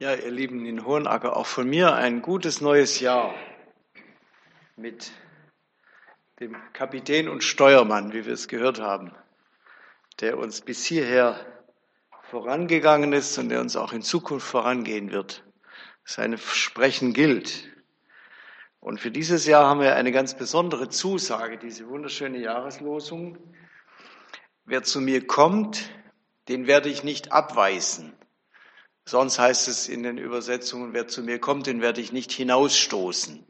Ja, ihr Lieben in Hohenacker, auch von mir ein gutes neues Jahr mit dem Kapitän und Steuermann, wie wir es gehört haben, der uns bis hierher vorangegangen ist und der uns auch in Zukunft vorangehen wird. Sein Sprechen gilt. Und für dieses Jahr haben wir eine ganz besondere Zusage, diese wunderschöne Jahreslosung. Wer zu mir kommt, den werde ich nicht abweisen. Sonst heißt es in den Übersetzungen, wer zu mir kommt, den werde ich nicht hinausstoßen.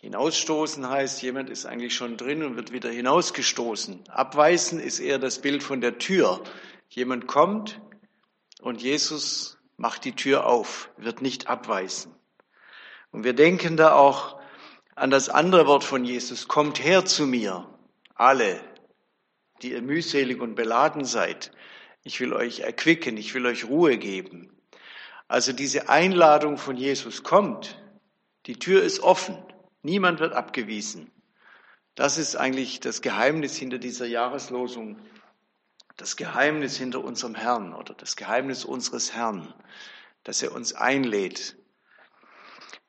Hinausstoßen heißt, jemand ist eigentlich schon drin und wird wieder hinausgestoßen. Abweisen ist eher das Bild von der Tür. Jemand kommt und Jesus macht die Tür auf, wird nicht abweisen. Und wir denken da auch an das andere Wort von Jesus, kommt her zu mir, alle, die ihr mühselig und beladen seid. Ich will euch erquicken, ich will euch Ruhe geben. Also diese Einladung von Jesus kommt, die Tür ist offen, niemand wird abgewiesen. Das ist eigentlich das Geheimnis hinter dieser Jahreslosung, das Geheimnis hinter unserem Herrn oder das Geheimnis unseres Herrn, dass er uns einlädt.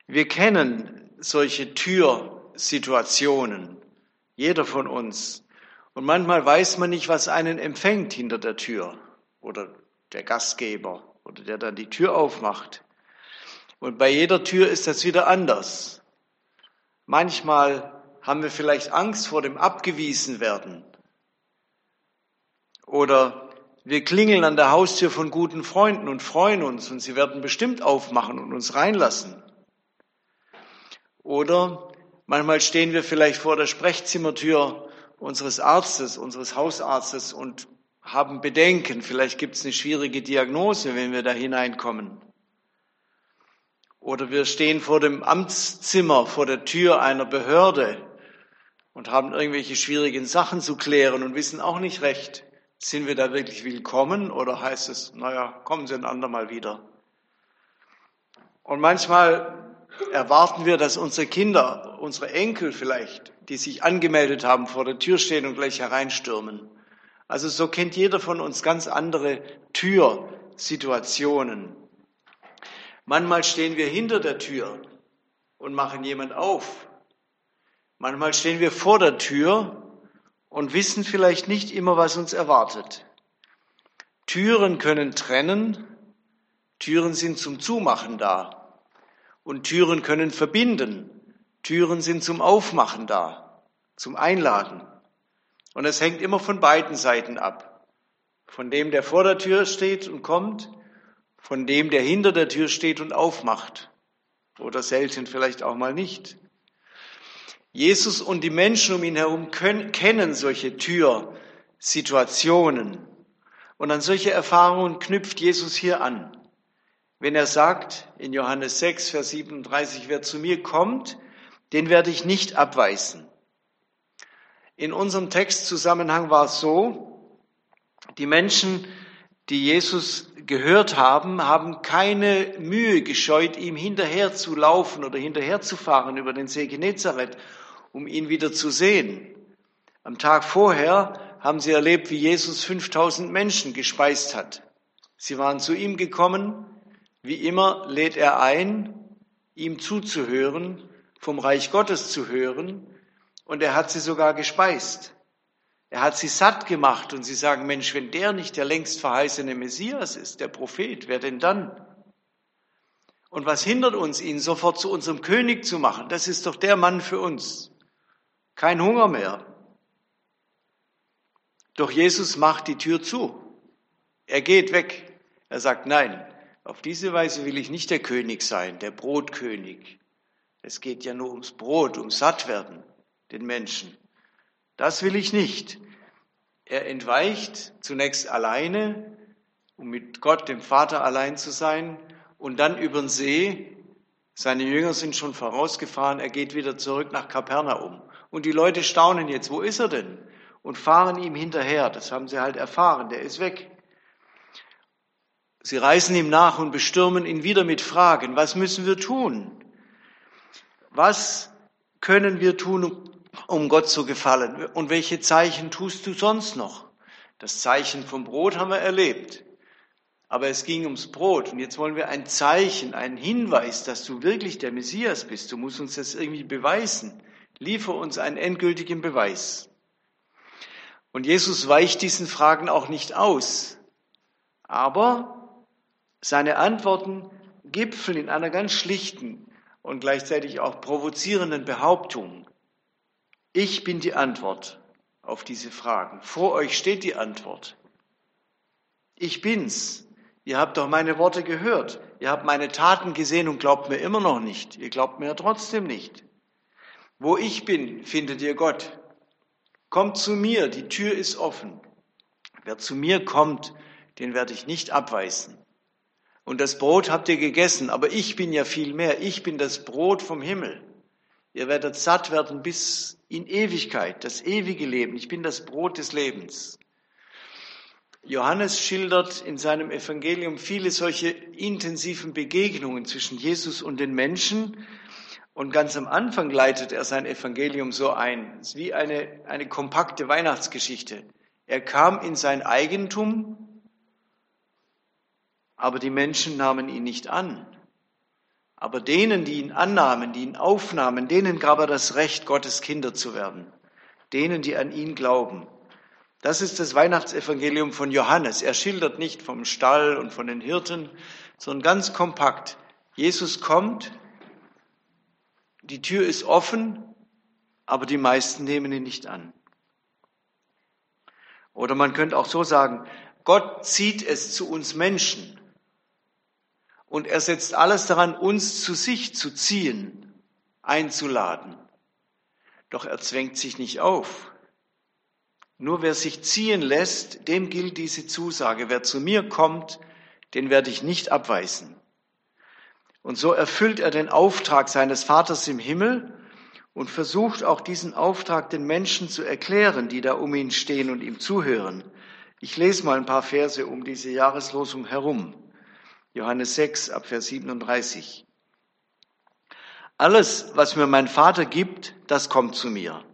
Wir kennen solche Türsituationen, jeder von uns. Und manchmal weiß man nicht, was einen empfängt hinter der Tür oder der Gastgeber oder der dann die Tür aufmacht. Und bei jeder Tür ist das wieder anders. Manchmal haben wir vielleicht Angst vor dem abgewiesen werden. Oder wir klingeln an der Haustür von guten Freunden und freuen uns und sie werden bestimmt aufmachen und uns reinlassen. Oder manchmal stehen wir vielleicht vor der Sprechzimmertür unseres Arztes, unseres Hausarztes und haben Bedenken. Vielleicht gibt es eine schwierige Diagnose, wenn wir da hineinkommen. Oder wir stehen vor dem Amtszimmer, vor der Tür einer Behörde und haben irgendwelche schwierigen Sachen zu klären und wissen auch nicht recht, sind wir da wirklich willkommen oder heißt es, naja, kommen Sie ein andermal wieder. Und manchmal erwarten wir, dass unsere Kinder, unsere Enkel vielleicht, die sich angemeldet haben, vor der Tür stehen und gleich hereinstürmen. Also so kennt jeder von uns ganz andere Türsituationen. Manchmal stehen wir hinter der Tür und machen jemand auf. Manchmal stehen wir vor der Tür und wissen vielleicht nicht immer, was uns erwartet. Türen können trennen, Türen sind zum Zumachen da und Türen können verbinden, Türen sind zum Aufmachen da, zum Einladen. Und es hängt immer von beiden Seiten ab. Von dem, der vor der Tür steht und kommt, von dem, der hinter der Tür steht und aufmacht. Oder selten vielleicht auch mal nicht. Jesus und die Menschen um ihn herum können, kennen solche Türsituationen. Und an solche Erfahrungen knüpft Jesus hier an. Wenn er sagt in Johannes 6, Vers 37, wer zu mir kommt, den werde ich nicht abweisen. In unserem Textzusammenhang war es so, die Menschen, die Jesus gehört haben, haben keine Mühe gescheut, ihm hinterher zu laufen oder hinterher zu fahren über den See Genezareth, um ihn wieder zu sehen. Am Tag vorher haben sie erlebt, wie Jesus 5000 Menschen gespeist hat. Sie waren zu ihm gekommen. Wie immer lädt er ein, ihm zuzuhören, vom Reich Gottes zu hören. Und er hat sie sogar gespeist. Er hat sie satt gemacht und sie sagen, Mensch, wenn der nicht der längst verheißene Messias ist, der Prophet, wer denn dann? Und was hindert uns, ihn sofort zu unserem König zu machen? Das ist doch der Mann für uns. Kein Hunger mehr. Doch Jesus macht die Tür zu. Er geht weg. Er sagt, nein, auf diese Weise will ich nicht der König sein, der Brotkönig. Es geht ja nur ums Brot, ums Sattwerden, den Menschen. Das will ich nicht. Er entweicht zunächst alleine, um mit Gott, dem Vater, allein zu sein, und dann über den See. Seine Jünger sind schon vorausgefahren. Er geht wieder zurück nach Kapernaum. Und die Leute staunen jetzt, wo ist er denn? Und fahren ihm hinterher. Das haben sie halt erfahren. Der ist weg. Sie reisen ihm nach und bestürmen ihn wieder mit Fragen. Was müssen wir tun? Was können wir tun, um Gott zu gefallen. Und welche Zeichen tust du sonst noch? Das Zeichen vom Brot haben wir erlebt. aber es ging ums Brot. Und jetzt wollen wir ein Zeichen, einen Hinweis, dass du wirklich der Messias bist. Du musst uns das irgendwie beweisen. Liefer uns einen endgültigen Beweis. Und Jesus weicht diesen Fragen auch nicht aus. Aber seine Antworten gipfeln in einer ganz schlichten und gleichzeitig auch provozierenden Behauptung. Ich bin die Antwort auf diese Fragen. Vor euch steht die Antwort. Ich bin's. Ihr habt doch meine Worte gehört. Ihr habt meine Taten gesehen und glaubt mir immer noch nicht. Ihr glaubt mir ja trotzdem nicht. Wo ich bin, findet ihr Gott. Kommt zu mir, die Tür ist offen. Wer zu mir kommt, den werde ich nicht abweisen. Und das Brot habt ihr gegessen, aber ich bin ja viel mehr. Ich bin das Brot vom Himmel. Ihr werdet satt werden bis in Ewigkeit, das ewige Leben. Ich bin das Brot des Lebens. Johannes schildert in seinem Evangelium viele solche intensiven Begegnungen zwischen Jesus und den Menschen. Und ganz am Anfang leitet er sein Evangelium so ein. Es ist wie eine, eine kompakte Weihnachtsgeschichte. Er kam in sein Eigentum, aber die Menschen nahmen ihn nicht an. Aber denen, die ihn annahmen, die ihn aufnahmen, denen gab er das Recht, Gottes Kinder zu werden. Denen, die an ihn glauben. Das ist das Weihnachtsevangelium von Johannes. Er schildert nicht vom Stall und von den Hirten, sondern ganz kompakt. Jesus kommt, die Tür ist offen, aber die meisten nehmen ihn nicht an. Oder man könnte auch so sagen, Gott zieht es zu uns Menschen und er setzt alles daran, uns zu sich zu ziehen, einzuladen. Doch er zwängt sich nicht auf. Nur wer sich ziehen lässt, dem gilt diese Zusage. Wer zu mir kommt, den werde ich nicht abweisen. Und so erfüllt er den Auftrag seines Vaters im Himmel und versucht auch diesen Auftrag den Menschen zu erklären, die da um ihn stehen und ihm zuhören. Ich lese mal ein paar Verse um diese Jahreslosung herum. Johannes 6 ab Vers 37. Alles, was mir mein Vater gibt, das kommt zu mir.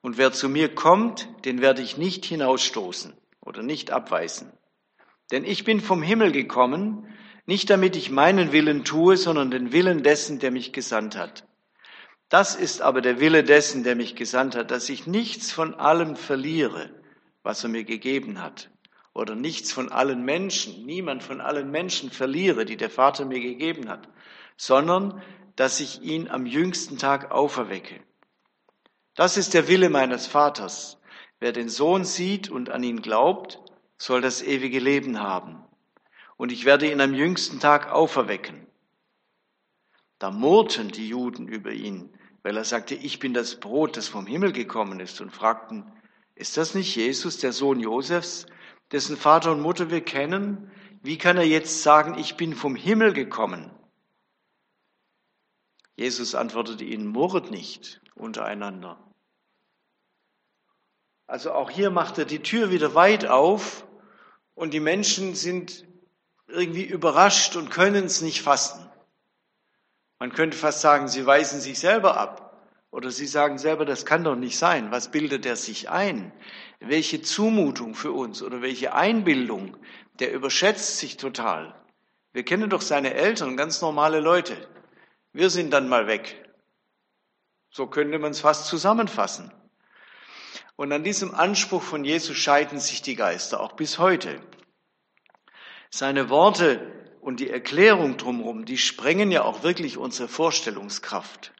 Und wer zu mir kommt, den werde ich nicht hinausstoßen oder nicht abweisen. Denn ich bin vom Himmel gekommen, nicht damit ich meinen Willen tue, sondern den Willen dessen, der mich gesandt hat. Das ist aber der Wille dessen, der mich gesandt hat, dass ich nichts von allem verliere, was er mir gegeben hat, oder nichts von allen Menschen, niemand von allen Menschen verliere, die der Vater mir gegeben hat, sondern dass ich ihn am jüngsten Tag auferwecke. Das ist der Wille meines Vaters. Wer den Sohn sieht und an ihn glaubt, soll das ewige Leben haben. Und ich werde ihn am jüngsten Tag auferwecken. Da murrten die Juden über ihn, weil er sagte, ich bin das Brot, das vom Himmel gekommen ist, und fragten, ist das nicht Jesus, der Sohn Josefs, dessen Vater und Mutter wir kennen? Wie kann er jetzt sagen, ich bin vom Himmel gekommen? Jesus antwortete ihnen, murret nicht untereinander. Also auch hier macht er die Tür wieder weit auf und die Menschen sind irgendwie überrascht und können es nicht fassen. Man könnte fast sagen, sie weisen sich selber ab. Oder sie sagen selber, das kann doch nicht sein. Was bildet er sich ein? Welche Zumutung für uns oder welche Einbildung? Der überschätzt sich total. Wir kennen doch seine Eltern, ganz normale Leute. Wir sind dann mal weg. So könnte man es fast zusammenfassen. Und an diesem Anspruch von Jesus scheiden sich die Geister, auch bis heute. Seine Worte und die Erklärung drumherum, die sprengen ja auch wirklich unsere Vorstellungskraft.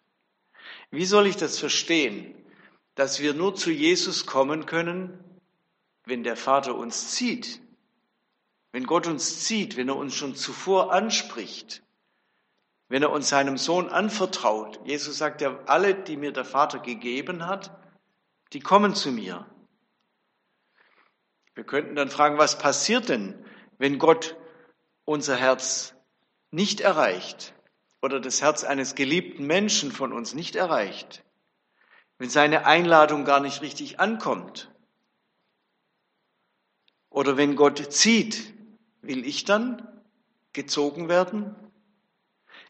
Wie soll ich das verstehen, dass wir nur zu Jesus kommen können, wenn der Vater uns zieht, wenn Gott uns zieht, wenn er uns schon zuvor anspricht, wenn er uns seinem Sohn anvertraut. Jesus sagt ja, alle, die mir der Vater gegeben hat, die kommen zu mir. Wir könnten dann fragen, was passiert denn, wenn Gott unser Herz nicht erreicht oder das Herz eines geliebten Menschen von uns nicht erreicht, wenn seine Einladung gar nicht richtig ankommt oder wenn Gott zieht, will ich dann gezogen werden?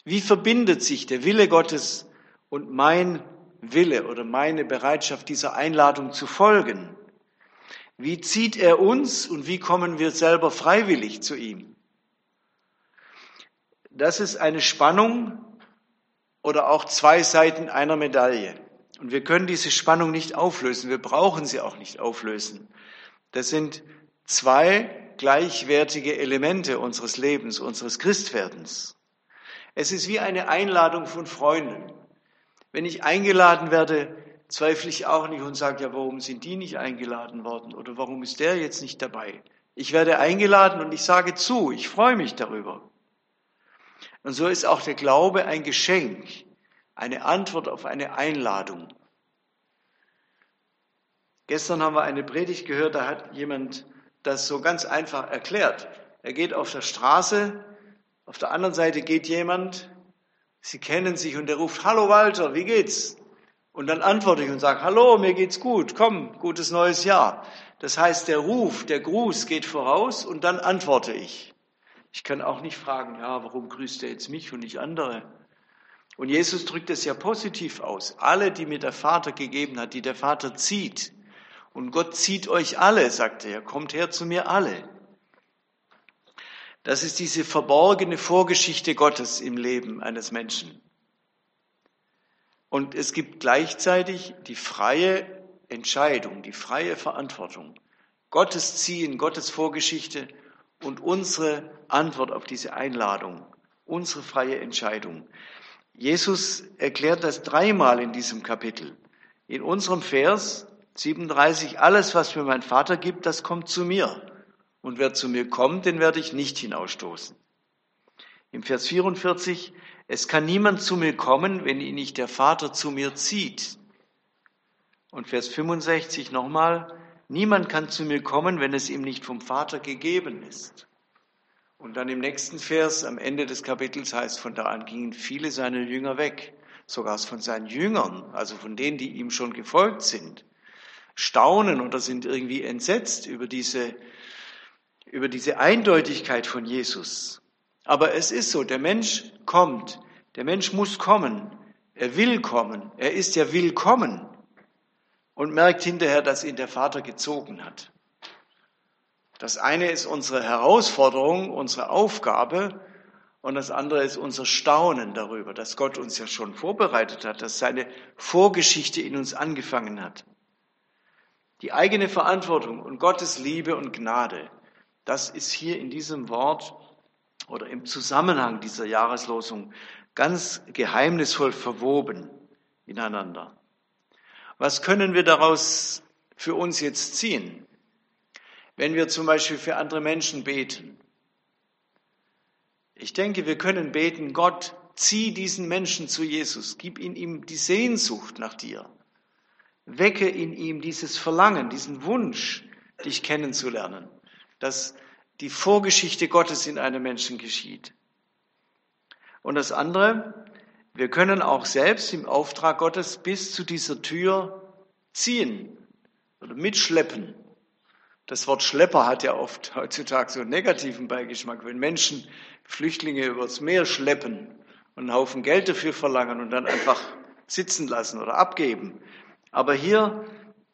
Wie verbindet sich der Wille Gottes und mein Wille oder meine Bereitschaft, dieser Einladung zu folgen? Wie zieht er uns und wie kommen wir selber freiwillig zu ihm? Das ist eine Spannung oder auch zwei Seiten einer Medaille. Und wir können diese Spannung nicht auflösen. Wir brauchen sie auch nicht auflösen. Das sind zwei gleichwertige Elemente unseres Lebens, unseres Christwerdens. Es ist wie eine Einladung von Freunden. Wenn ich eingeladen werde, zweifle ich auch nicht und sage, ja, warum sind die nicht eingeladen worden oder warum ist der jetzt nicht dabei? Ich werde eingeladen und ich sage zu, ich freue mich darüber. Und so ist auch der Glaube ein Geschenk, eine Antwort auf eine Einladung. Gestern haben wir eine Predigt gehört, da hat jemand das so ganz einfach erklärt. Er geht auf der Straße, auf der anderen Seite geht jemand, sie kennen sich und er ruft, Hallo Walter, wie geht's? Und dann antworte ich und sage, Hallo, mir geht's gut, komm, gutes neues Jahr. Das heißt, der Ruf, der Gruß geht voraus und dann antworte ich. Ich kann auch nicht fragen, ja, warum grüßt er jetzt mich und nicht andere? Und Jesus drückt es ja positiv aus. Alle, die mir der Vater gegeben hat, die der Vater zieht, und Gott zieht euch alle, sagt er, kommt her zu mir alle. Das ist diese verborgene Vorgeschichte Gottes im Leben eines Menschen. Und es gibt gleichzeitig die freie Entscheidung, die freie Verantwortung. Gottes Ziehen, Gottes Vorgeschichte und unsere Antwort auf diese Einladung, unsere freie Entscheidung. Jesus erklärt das dreimal in diesem Kapitel. In unserem Vers 37, alles, was mir mein Vater gibt, das kommt zu mir. Und wer zu mir kommt, den werde ich nicht hinausstoßen. Im Vers 44, es kann niemand zu mir kommen, wenn ihn nicht der Vater zu mir zieht. Und Vers 65 nochmal, niemand kann zu mir kommen, wenn es ihm nicht vom Vater gegeben ist. Und dann im nächsten Vers, am Ende des Kapitels heißt, von da an gingen viele seiner Jünger weg, sogar von seinen Jüngern, also von denen, die ihm schon gefolgt sind. Staunen oder sind irgendwie entsetzt über diese, über diese Eindeutigkeit von Jesus. Aber es ist so, der Mensch kommt, der Mensch muss kommen, er will kommen, er ist ja willkommen und merkt hinterher, dass ihn der Vater gezogen hat. Das eine ist unsere Herausforderung, unsere Aufgabe und das andere ist unser Staunen darüber, dass Gott uns ja schon vorbereitet hat, dass seine Vorgeschichte in uns angefangen hat. Die eigene Verantwortung und Gottes Liebe und Gnade, das ist hier in diesem Wort oder im Zusammenhang dieser Jahreslosung ganz geheimnisvoll verwoben ineinander. Was können wir daraus für uns jetzt ziehen? Wenn wir zum Beispiel für andere Menschen beten. Ich denke, wir können beten, Gott, zieh diesen Menschen zu Jesus, gib ihm die Sehnsucht nach dir. Wecke in ihm dieses Verlangen, diesen Wunsch, dich kennenzulernen, dass die Vorgeschichte Gottes in einem Menschen geschieht. Und das andere, wir können auch selbst im Auftrag Gottes bis zu dieser Tür ziehen oder mitschleppen. Das Wort Schlepper hat ja oft heutzutage so einen negativen Beigeschmack, wenn Menschen Flüchtlinge übers Meer schleppen und einen Haufen Geld dafür verlangen und dann einfach sitzen lassen oder abgeben. Aber hier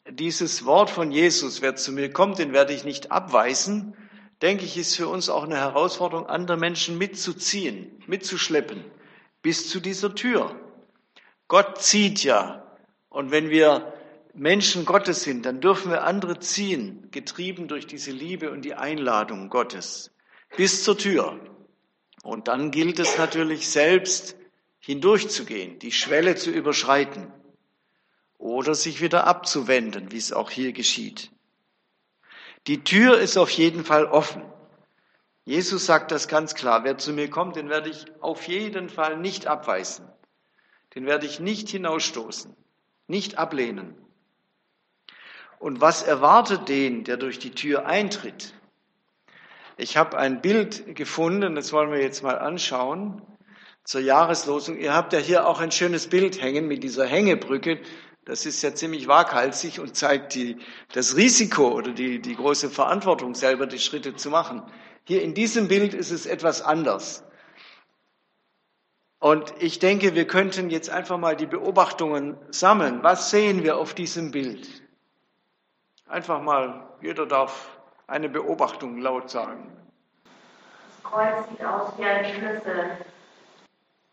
dieses Wort von Jesus, wer zu mir kommt, den werde ich nicht abweisen, denke ich, ist für uns auch eine Herausforderung, andere Menschen mitzuziehen, mitzuschleppen, bis zu dieser Tür. Gott zieht ja. Und wenn wir Menschen Gottes sind, dann dürfen wir andere ziehen, getrieben durch diese Liebe und die Einladung Gottes, bis zur Tür. Und dann gilt es natürlich selbst hindurchzugehen, die Schwelle zu überschreiten oder sich wieder abzuwenden, wie es auch hier geschieht. Die Tür ist auf jeden Fall offen. Jesus sagt das ganz klar. Wer zu mir kommt, den werde ich auf jeden Fall nicht abweisen. Den werde ich nicht hinausstoßen, nicht ablehnen. Und was erwartet den, der durch die Tür eintritt? Ich habe ein Bild gefunden, das wollen wir jetzt mal anschauen, zur Jahreslosung. Ihr habt ja hier auch ein schönes Bild hängen mit dieser Hängebrücke. Das ist ja ziemlich waghalsig und zeigt die, das Risiko oder die, die große Verantwortung, selber die Schritte zu machen. Hier in diesem Bild ist es etwas anders. Und ich denke, wir könnten jetzt einfach mal die Beobachtungen sammeln. Was sehen wir auf diesem Bild? Einfach mal, jeder darf eine Beobachtung laut sagen. Kreuz sieht aus wie ein Schlüssel.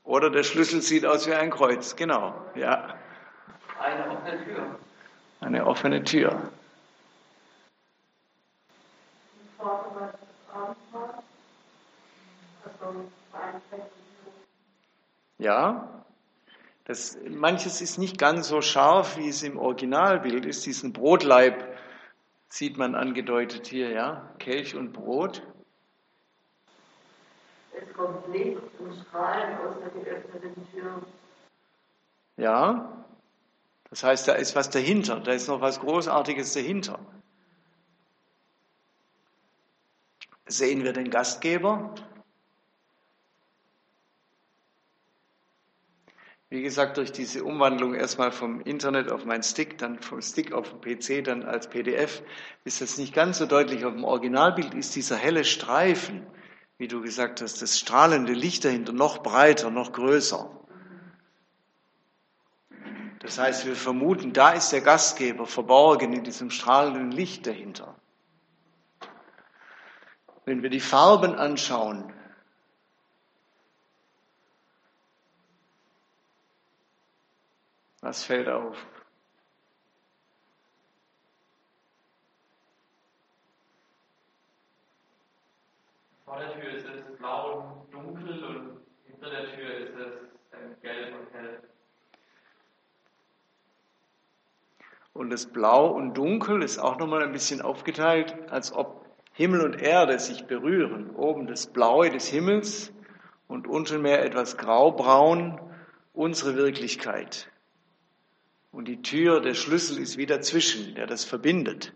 Oder der Schlüssel sieht aus wie ein Kreuz, genau, ja. Eine offene Tür. Eine offene Tür. Ja, das, manches ist nicht ganz so scharf, wie es im Originalbild ist. Diesen Brotleib sieht man angedeutet hier, ja, Kelch und Brot. Es kommt Licht und Strahlen aus der geöffneten Tür. Ja, das heißt, da ist was dahinter, da ist noch was Großartiges dahinter. Sehen wir den Gastgeber? Wie gesagt, durch diese Umwandlung erstmal vom Internet auf meinen Stick, dann vom Stick auf den PC, dann als PDF, ist das nicht ganz so deutlich. Auf dem Originalbild ist dieser helle Streifen, wie du gesagt hast, das strahlende Licht dahinter noch breiter, noch größer. Das heißt, wir vermuten, da ist der Gastgeber verborgen in diesem strahlenden Licht dahinter. Wenn wir die Farben anschauen, was fällt auf? Vor der Tür ist es blau und dunkel und hinter der Tür ist es gelb und hell. Und das Blau und Dunkel ist auch nochmal ein bisschen aufgeteilt, als ob Himmel und Erde sich berühren. Oben das Blaue des Himmels und unten mehr etwas graubraun, unsere Wirklichkeit. Und die Tür, der Schlüssel ist wie dazwischen, der das verbindet.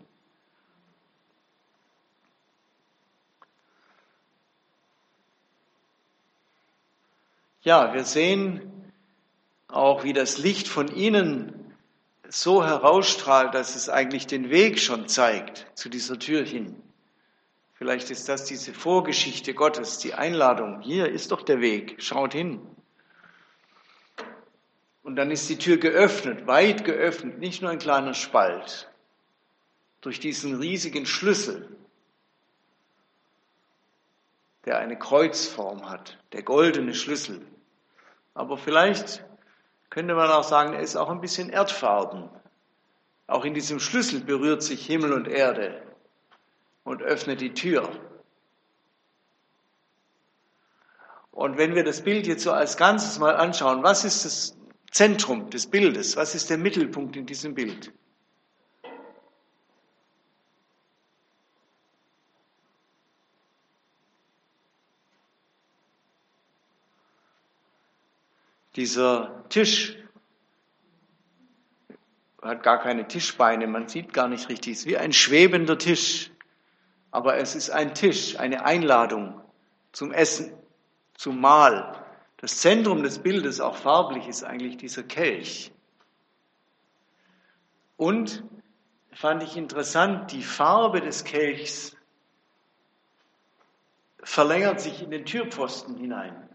Ja, wir sehen auch, wie das Licht von innen so herausstrahlt, dass es eigentlich den Weg schon zeigt zu dieser Tür hin. Vielleicht ist das diese Vorgeschichte Gottes, die Einladung. Hier ist doch der Weg, schaut hin. Und dann ist die Tür geöffnet, weit geöffnet, nicht nur ein kleiner Spalt, durch diesen riesigen Schlüssel, der eine Kreuzform hat, der goldene Schlüssel. Aber vielleicht könnte man auch sagen, er ist auch ein bisschen erdfarben. Auch in diesem Schlüssel berührt sich Himmel und Erde und öffnet die Tür. Und wenn wir das Bild jetzt so als Ganzes mal anschauen, was ist das Zentrum des Bildes? Was ist der Mittelpunkt in diesem Bild? Dieser Tisch hat gar keine Tischbeine, man sieht gar nicht richtig, es ist wie ein schwebender Tisch. Aber es ist ein Tisch, eine Einladung zum Essen, zum Mahl. Das Zentrum des Bildes, auch farblich, ist eigentlich dieser Kelch. Und fand ich interessant, die Farbe des Kelchs verlängert sich in den Türpfosten hinein.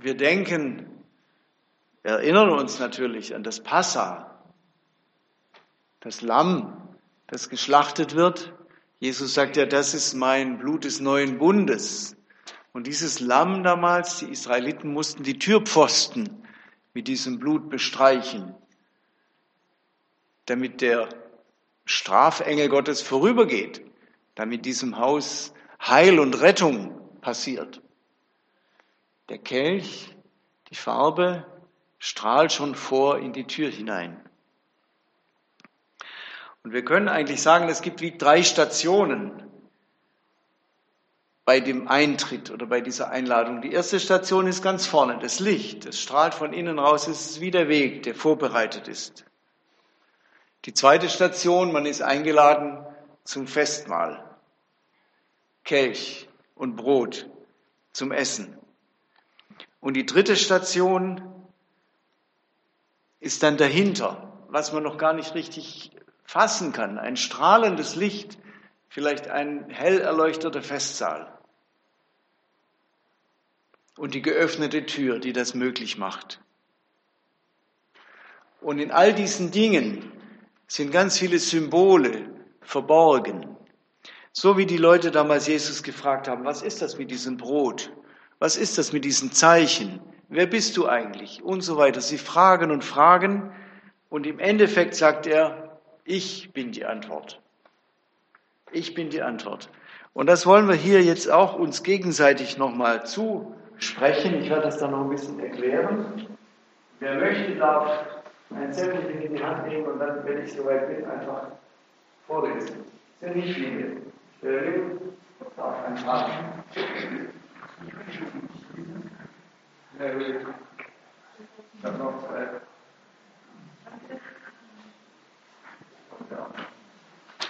Wir denken, erinnern uns natürlich an das Passa, das Lamm, das geschlachtet wird. Jesus sagt ja, das ist mein Blut des neuen Bundes. Und dieses Lamm damals, die Israeliten mussten die Türpfosten mit diesem Blut bestreichen, damit der Strafengel Gottes vorübergeht, damit diesem Haus Heil und Rettung passiert. Der Kelch, die Farbe, strahlt schon vor in die Tür hinein. Und wir können eigentlich sagen, es gibt wie drei Stationen bei dem Eintritt oder bei dieser Einladung. Die erste Station ist ganz vorne, das Licht. Es strahlt von innen raus, es ist wie der Weg, der vorbereitet ist. Die zweite Station, man ist eingeladen zum Festmahl. Kelch und Brot zum Essen. Und die dritte Station ist dann dahinter, was man noch gar nicht richtig fassen kann. Ein strahlendes Licht, vielleicht ein hell erleuchteter Festsaal. Und die geöffnete Tür, die das möglich macht. Und in all diesen Dingen sind ganz viele Symbole verborgen, So wie die Leute damals Jesus gefragt haben, was ist das mit diesem Brot? Was ist das mit diesen Zeichen? Wer bist du eigentlich? Und so weiter. Sie fragen und fragen und im Endeffekt sagt er, ich bin die Antwort. Ich bin die Antwort. Und das wollen wir hier jetzt auch uns gegenseitig nochmal zusprechen. Ich werde das dann noch ein bisschen erklären. Wer möchte, darf ein Zettel in die Hand nehmen und dann, wenn ich soweit bin, einfach vorlesen. Es sind nicht viele. Wer darf ein paar.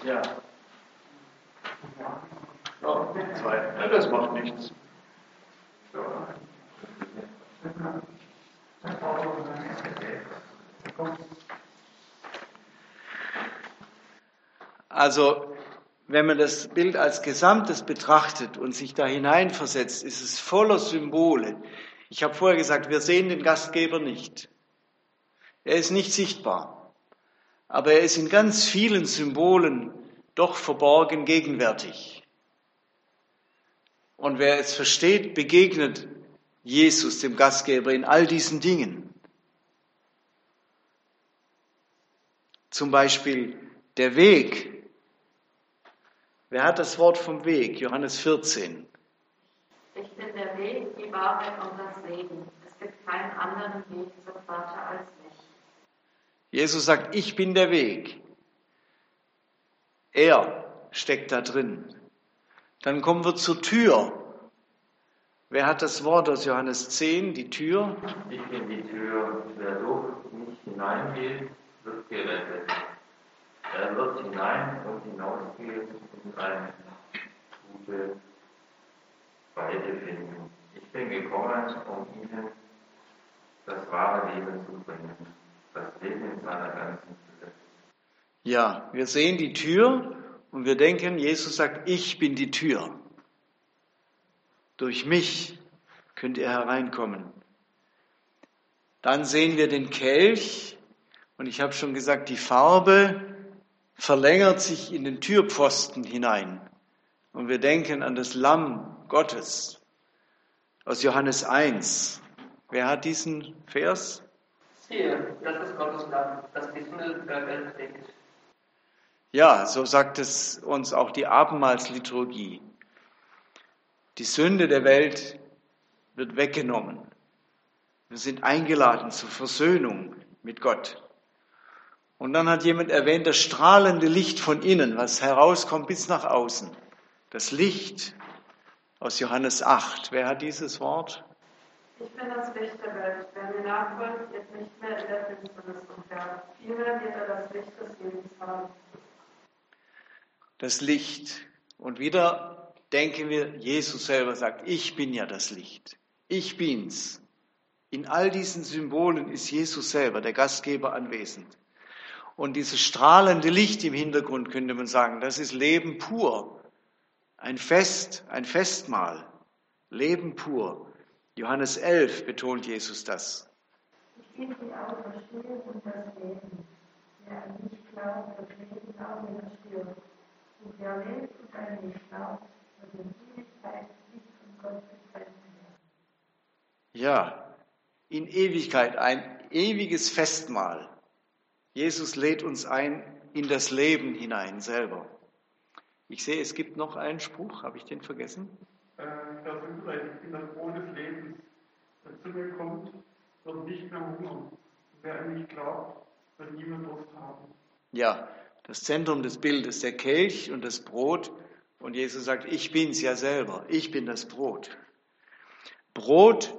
Ja. Noch zwei. Das macht nichts. Also, wenn man das Bild als Gesamtes betrachtet und sich da hineinversetzt, ist es voller Symbole. Ich habe vorher gesagt, wir sehen den Gastgeber nicht. Er ist nicht sichtbar. Aber er ist in ganz vielen Symbolen doch verborgen gegenwärtig. Und wer es versteht, begegnet Jesus, dem Gastgeber, in all diesen Dingen. Zum Beispiel der Weg. Wer hat das Wort vom Weg? Johannes 14. Ich bin der Weg, die Wahrheit und das Leben. Es gibt keinen anderen Weg zum Vater als mich. Jesus sagt, ich bin der Weg. Er steckt da drin. Dann kommen wir zur Tür. Wer hat das Wort aus Johannes 10, die Tür? Ich bin die Tür, wer durch mich hineingeht, wird gerettet. Er wird hinein und hinausgehen und eine gute Weide finden. Ich bin gekommen, um ihnen das wahre Leben zu bringen, das Leben in seiner ganzen Fülle. Ja, wir sehen die Tür und wir denken, Jesus sagt, ich bin die Tür. Durch mich könnt ihr hereinkommen. Dann sehen wir den Kelch und ich habe schon gesagt, die Farbe verlängert sich in den Türpfosten hinein. Und wir denken an das Lamm Gottes aus Johannes 1. Wer hat diesen Vers? Siehe, das ist Gottes Lamm, das die Sünde der Welt trägt. Ja, so sagt es uns auch die Abendmahlsliturgie. Die Sünde der Welt wird weggenommen. Wir sind eingeladen zur Versöhnung mit Gott. Und dann hat jemand erwähnt, das strahlende Licht von innen, was herauskommt bis nach außen. Das Licht aus Johannes 8. Wer hat dieses Wort? Ich bin das Licht der Welt. Wer mir nachfolgt, wird nicht mehr in der Finsternis umkehren. Vielmehr wird er das Licht des Lebens haben. Das Licht. Und wieder denken wir, Jesus selber sagt, ich bin ja das Licht. Ich bin's. In all diesen Symbolen ist Jesus selber, der Gastgeber, anwesend. Und dieses strahlende Licht im Hintergrund könnte man sagen, das ist Leben pur. Ein Fest, ein Festmahl. Leben pur. Johannes 11 betont Jesus das. Ich bin die Auferstehung und das Leben. Wer an mich glaubt, wird leben, auch wenn er stirbt. Und wer lebt und an mich glaubt, wird in Ewigkeit nicht von Gott getrennt werden. Ja, in Ewigkeit ein ewiges Festmahl. Jesus lädt uns ein in das Leben hinein selber. Ich sehe, es gibt noch einen Spruch, habe ich den vergessen? Vers 35, ich bin das Brot des Lebens. Zu mir kommt, wird nicht mehr hungern. Wer an mich glaubt, wird nie mehr Durst haben. Ja, das Zentrum des Bildes, der Kelch und das Brot. Und Jesus sagt, ich bin's ja selber, ich bin das Brot. Brot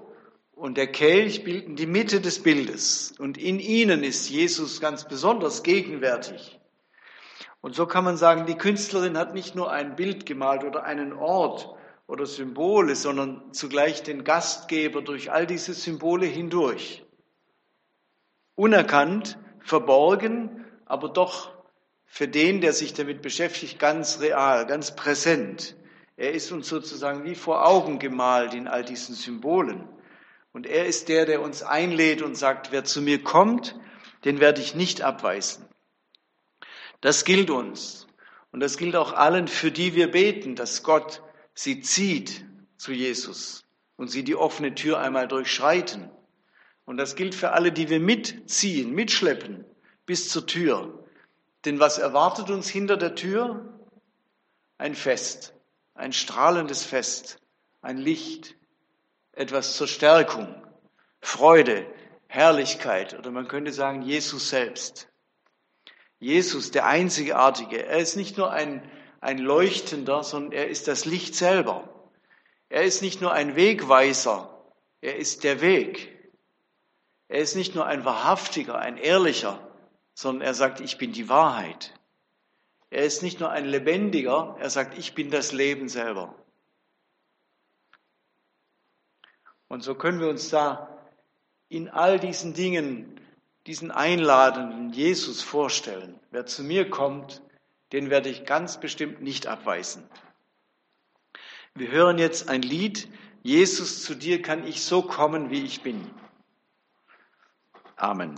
und der Kelch bilden die Mitte des Bildes. Und in ihnen ist Jesus ganz besonders gegenwärtig. Und so kann man sagen, die Künstlerin hat nicht nur ein Bild gemalt oder einen Ort oder Symbole, sondern zugleich den Gastgeber durch all diese Symbole hindurch. Unerkannt, verborgen, aber doch für den, der sich damit beschäftigt, ganz real, ganz präsent. Er ist uns sozusagen wie vor Augen gemalt in all diesen Symbolen. Und er ist der, der uns einlädt und sagt, wer zu mir kommt, den werde ich nicht abweisen. Das gilt uns. Und das gilt auch allen, für die wir beten, dass Gott sie zieht zu Jesus und sie die offene Tür einmal durchschreiten. Und das gilt für alle, die wir mitziehen, mitschleppen bis zur Tür. Denn was erwartet uns hinter der Tür? Ein Fest, ein strahlendes Fest, ein Licht, etwas zur Stärkung, Freude, Herrlichkeit oder man könnte sagen Jesus selbst. Jesus, der Einzigartige, er ist nicht nur ein, ein Leuchtender, sondern er ist das Licht selber. Er ist nicht nur ein Wegweiser, er ist der Weg. Er ist nicht nur ein wahrhaftiger, ein ehrlicher, sondern er sagt, ich bin die Wahrheit. Er ist nicht nur ein lebendiger, er sagt, ich bin das Leben selber. Und so können wir uns da in all diesen Dingen, diesen einladenden Jesus vorstellen. Wer zu mir kommt, den werde ich ganz bestimmt nicht abweisen. Wir hören jetzt ein Lied, Jesus, zu dir kann ich so kommen, wie ich bin. Amen.